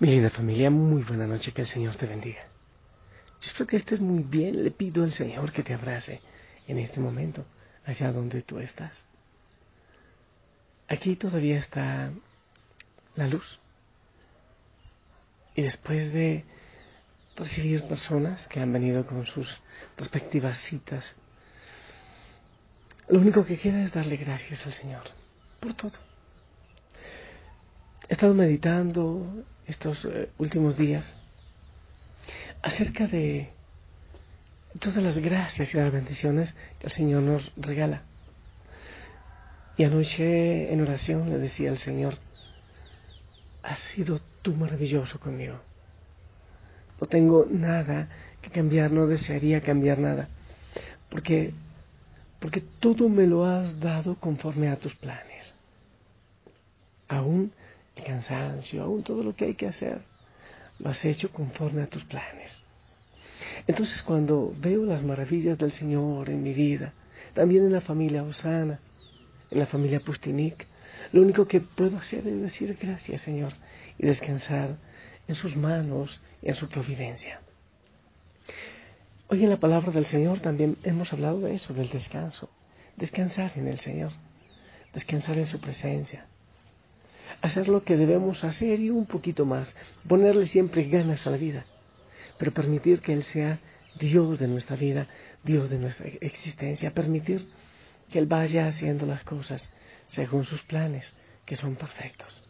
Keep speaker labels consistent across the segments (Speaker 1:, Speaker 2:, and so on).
Speaker 1: Mi linda familia, muy buena noche, que el Señor te bendiga. espero que estés muy bien. Le pido al Señor que te abrace en este momento, allá donde tú estás. Aquí todavía está la luz. Y después de recibir personas que han venido con sus respectivas citas, lo único que queda es darle gracias al Señor por todo. He estado meditando estos eh, últimos días acerca de todas las gracias y las bendiciones que el Señor nos regala. Y anoche en oración le decía al Señor, has sido tú maravilloso conmigo. No tengo nada que cambiar, no desearía cambiar nada, porque, porque todo me lo has dado conforme a tus planes. Aún cansancio, aún todo lo que hay que hacer, lo has hecho conforme a tus planes. Entonces cuando veo las maravillas del Señor en mi vida, también en la familia Osana, en la familia Pustinik, lo único que puedo hacer es decir gracias Señor y descansar en sus manos y en su providencia. Hoy en la palabra del Señor también hemos hablado de eso, del descanso, descansar en el Señor, descansar en su presencia, hacer lo que debemos hacer y un poquito más, ponerle siempre ganas a la vida, pero permitir que Él sea Dios de nuestra vida, Dios de nuestra existencia, permitir que Él vaya haciendo las cosas según sus planes, que son perfectos.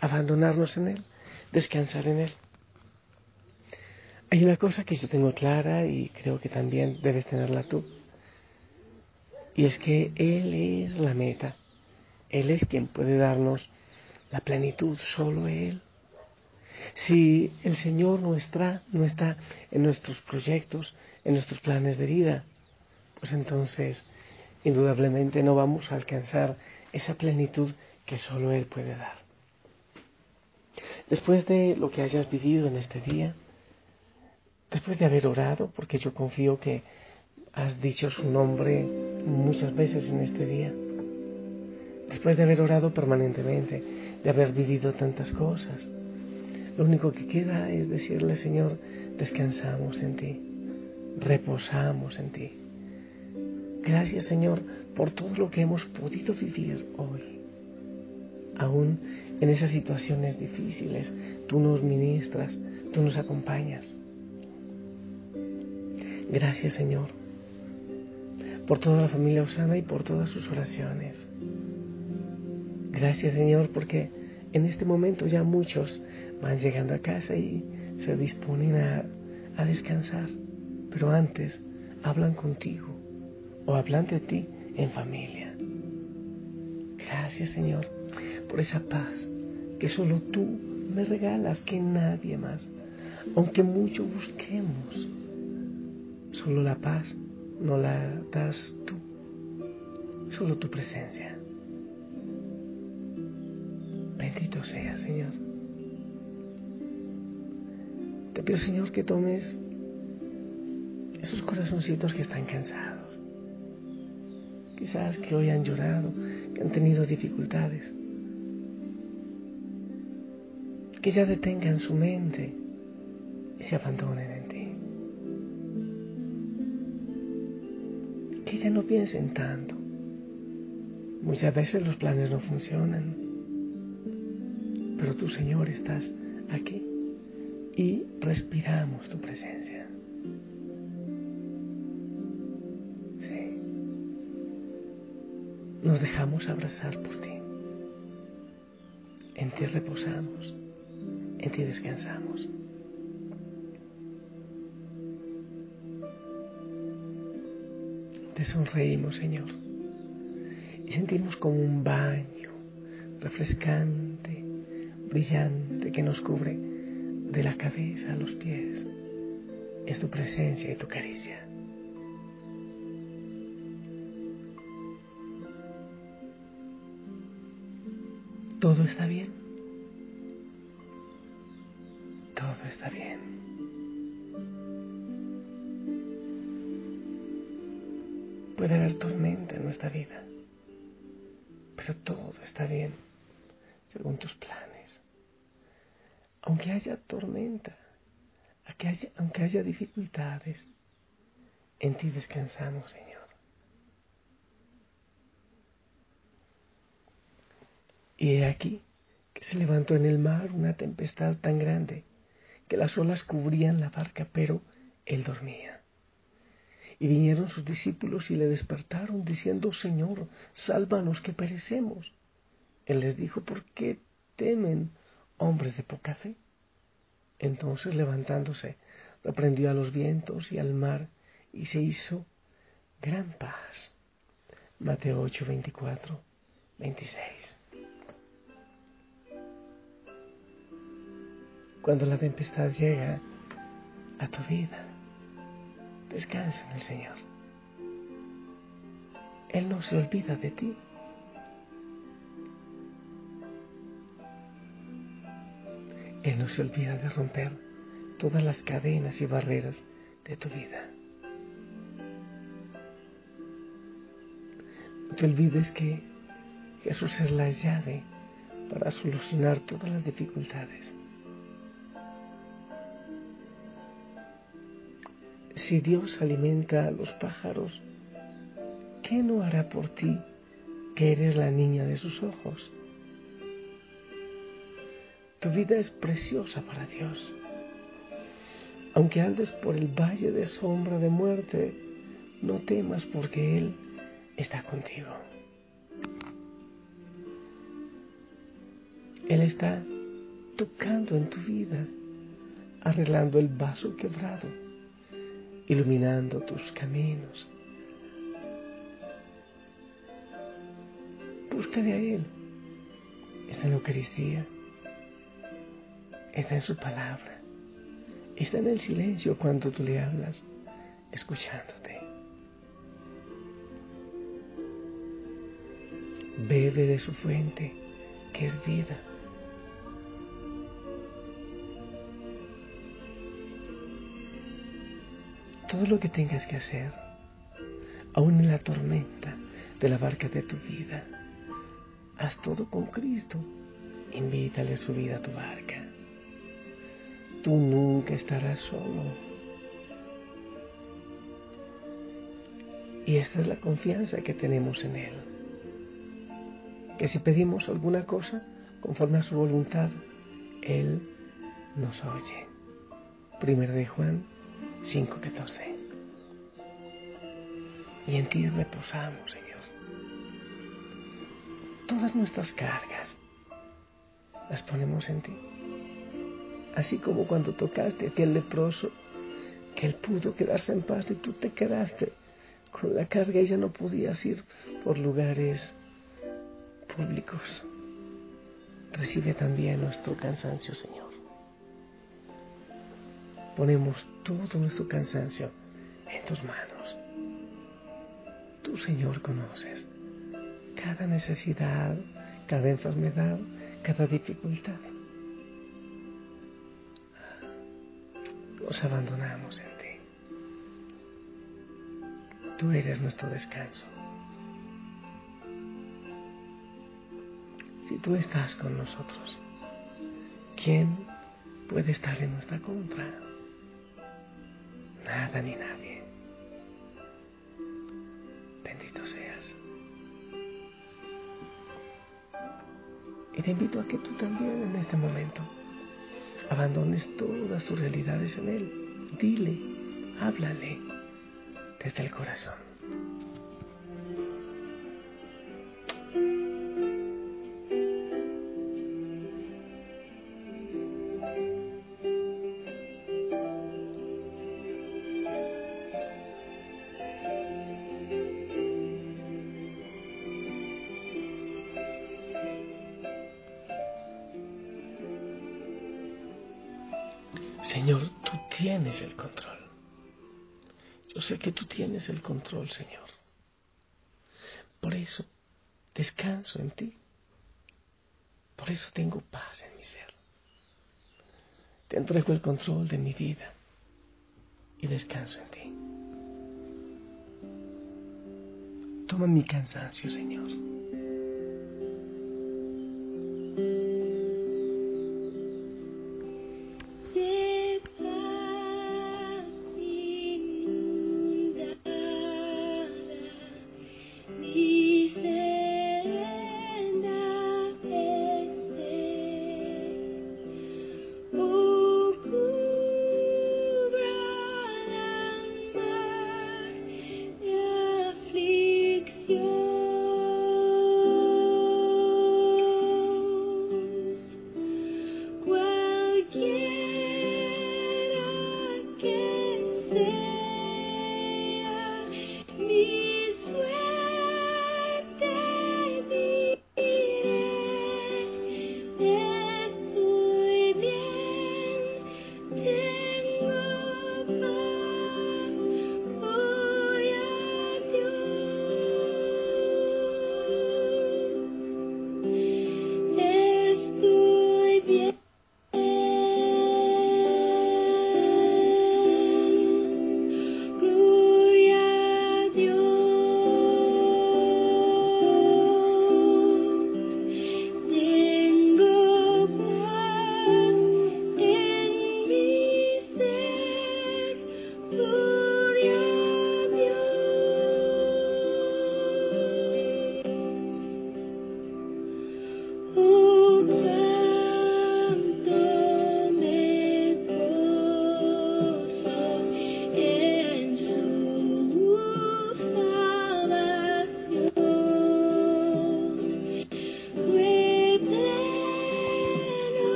Speaker 1: Abandonarnos en Él, descansar en Él. Hay una cosa que yo tengo clara y creo que también debes tenerla tú. Y es que Él es la meta. Él es quien puede darnos la plenitud, solo Él. Si el Señor no está, no está en nuestros proyectos, en nuestros planes de vida, pues entonces indudablemente no vamos a alcanzar esa plenitud que solo Él puede dar. Después de lo que hayas vivido en este día, después de haber orado, porque yo confío que has dicho su nombre muchas veces en este día, después de haber orado permanentemente, de haber vivido tantas cosas, lo único que queda es decirle, Señor, descansamos en ti, reposamos en ti. Gracias, Señor, por todo lo que hemos podido vivir hoy. Aún en esas situaciones difíciles, tú nos ministras, tú nos acompañas. Gracias, Señor, por toda la familia Osana y por todas sus oraciones. Gracias Señor porque en este momento ya muchos van llegando a casa y se disponen a, descansar, pero antes hablan contigo o hablan de ti en familia. Gracias Señor por esa paz que solo tú me regalas, que nadie más. Aunque mucho busquemos, solo la paz no la das tú, solo tu presencia. Bendito sea, Señor. Te pido, Señor, que tomes esos corazoncitos que están cansados. Quizás que hoy han llorado, que han tenido dificultades. Que ya detengan su mente y se abandonen en ti. Que ya no piensen tanto. Muchas veces los planes no funcionan pero tú, Señor, estás aquí y respiramos tu presencia. Sí. Nos dejamos abrazar por ti. En ti reposamos, en ti descansamos. Te sonreímos, Señor, y sentimos como un baño refrescante brillante que nos cubre de la cabeza a los pies. Es tu presencia y tu caricia. Todo está bien. Aunque haya tormenta, aunque haya, dificultades, en ti descansamos, Señor. Y he aquí que se levantó en el mar una tempestad tan grande que las olas cubrían la barca, pero él dormía. Y vinieron sus discípulos y le despertaron diciendo, Señor, sálvanos que perecemos. Él les dijo, ¿por qué temen hombres de poca fe? Entonces levantándose, reprendió a los vientos y al mar y se hizo gran paz. Mateo 8, 24, 26. Cuando la tempestad llega a tu vida, descansa en el Señor. Él no se olvida de ti. No se olvida de romper todas las cadenas y barreras de tu vida. No te olvides que Jesús es la llave para solucionar todas las dificultades. Si Dios alimenta a los pájaros, ¿qué no hará por ti que eres la niña de sus ojos? Tu vida es preciosa para Dios. Aunque andes por el valle de sombra de muerte, no temas porque Él está contigo. Él está tocando en tu vida, arreglando el vaso quebrado iluminando tus caminos. Búscale a Él. En la Eucaristía. Está en su palabra. Está en el silencio cuando tú le hablas, escuchándote. Bebe de su fuente, que es vida. todo lo que tengas que hacer, aún en la tormenta de la barca de tu vida. Haz todo con Cristo. Invítale a subir a tu barca. Tú nunca estarás solo. Y esta es la confianza que tenemos en Él. Que si pedimos alguna cosa conforme a su voluntad, Él nos oye. Primero de Juan 5.14. Y en ti reposamos, Señor. Todas nuestras cargas las ponemos en ti. Así como cuando tocaste a aquel leproso, que él pudo quedarse en paz y tú te quedaste con la carga y ya no podías ir por lugares públicos. Recibe también nuestro cansancio, Señor ponemos todo nuestro cansancio en tus manos. Tú, Señor, conoces cada necesidad, cada enfermedad, cada dificultad. Nos abandonamos en ti. Tú eres nuestro descanso. Si tú estás con nosotros, ¿quién puede estar en nuestra contra? nada ni nadie. Bendito seas. Y te invito a que tú también en este momento abandones todas tus realidades en Él. Dile, háblale desde el corazón. Señor, tú tienes el control. Yo sé que tú tienes el control, Señor. Por eso descanso en ti. Por eso tengo paz en mi ser. Te entrego el control de mi vida y descanso en ti. Toma mi cansancio, Señor.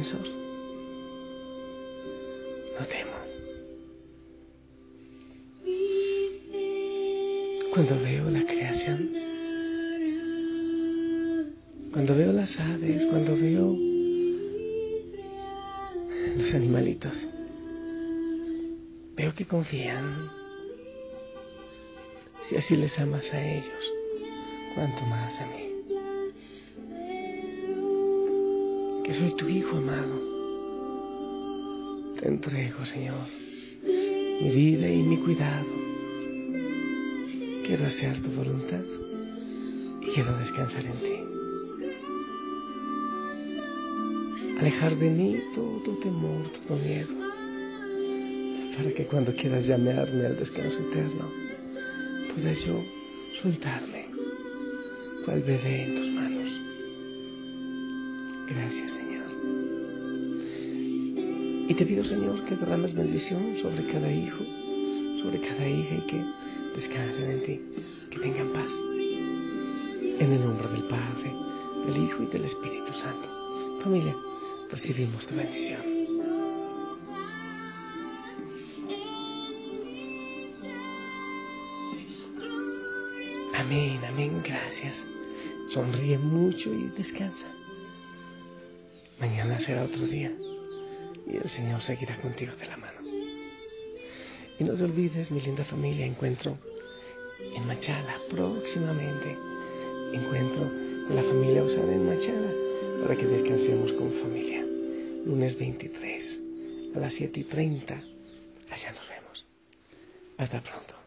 Speaker 1: Defensor. No temo. Cuando veo la creación, cuando veo las aves, cuando veo los animalitos, veo que confían. Si así les amas a ellos, cuanto más a mí. Soy tu hijo amado. Te entrego, Señor, mi vida y mi cuidado. Quiero hacer tu voluntad y quiero descansar en ti. alejar de mí todo temor, todo miedo, para que cuando quieras llamarme al descanso eterno, pueda yo soltarme, cual bebé en tus manos. Gracias, Señor. Y te pido, Señor, que derrames bendición sobre cada hijo, sobre cada hija y que descansen en ti, que tengan paz. En el nombre del Padre, del Hijo y del Espíritu Santo. Familia, recibimos tu bendición. Amén, amén, gracias. Sonríe mucho y descansa. Mañana será otro día y el Señor seguirá contigo de la mano. Y no te olvides, mi linda familia, encuentro en Machala próximamente. Encuentro la familia Osana en Machala para que descansemos con familia. Lunes 23 a las 7 y 30. Allá nos vemos. Hasta pronto.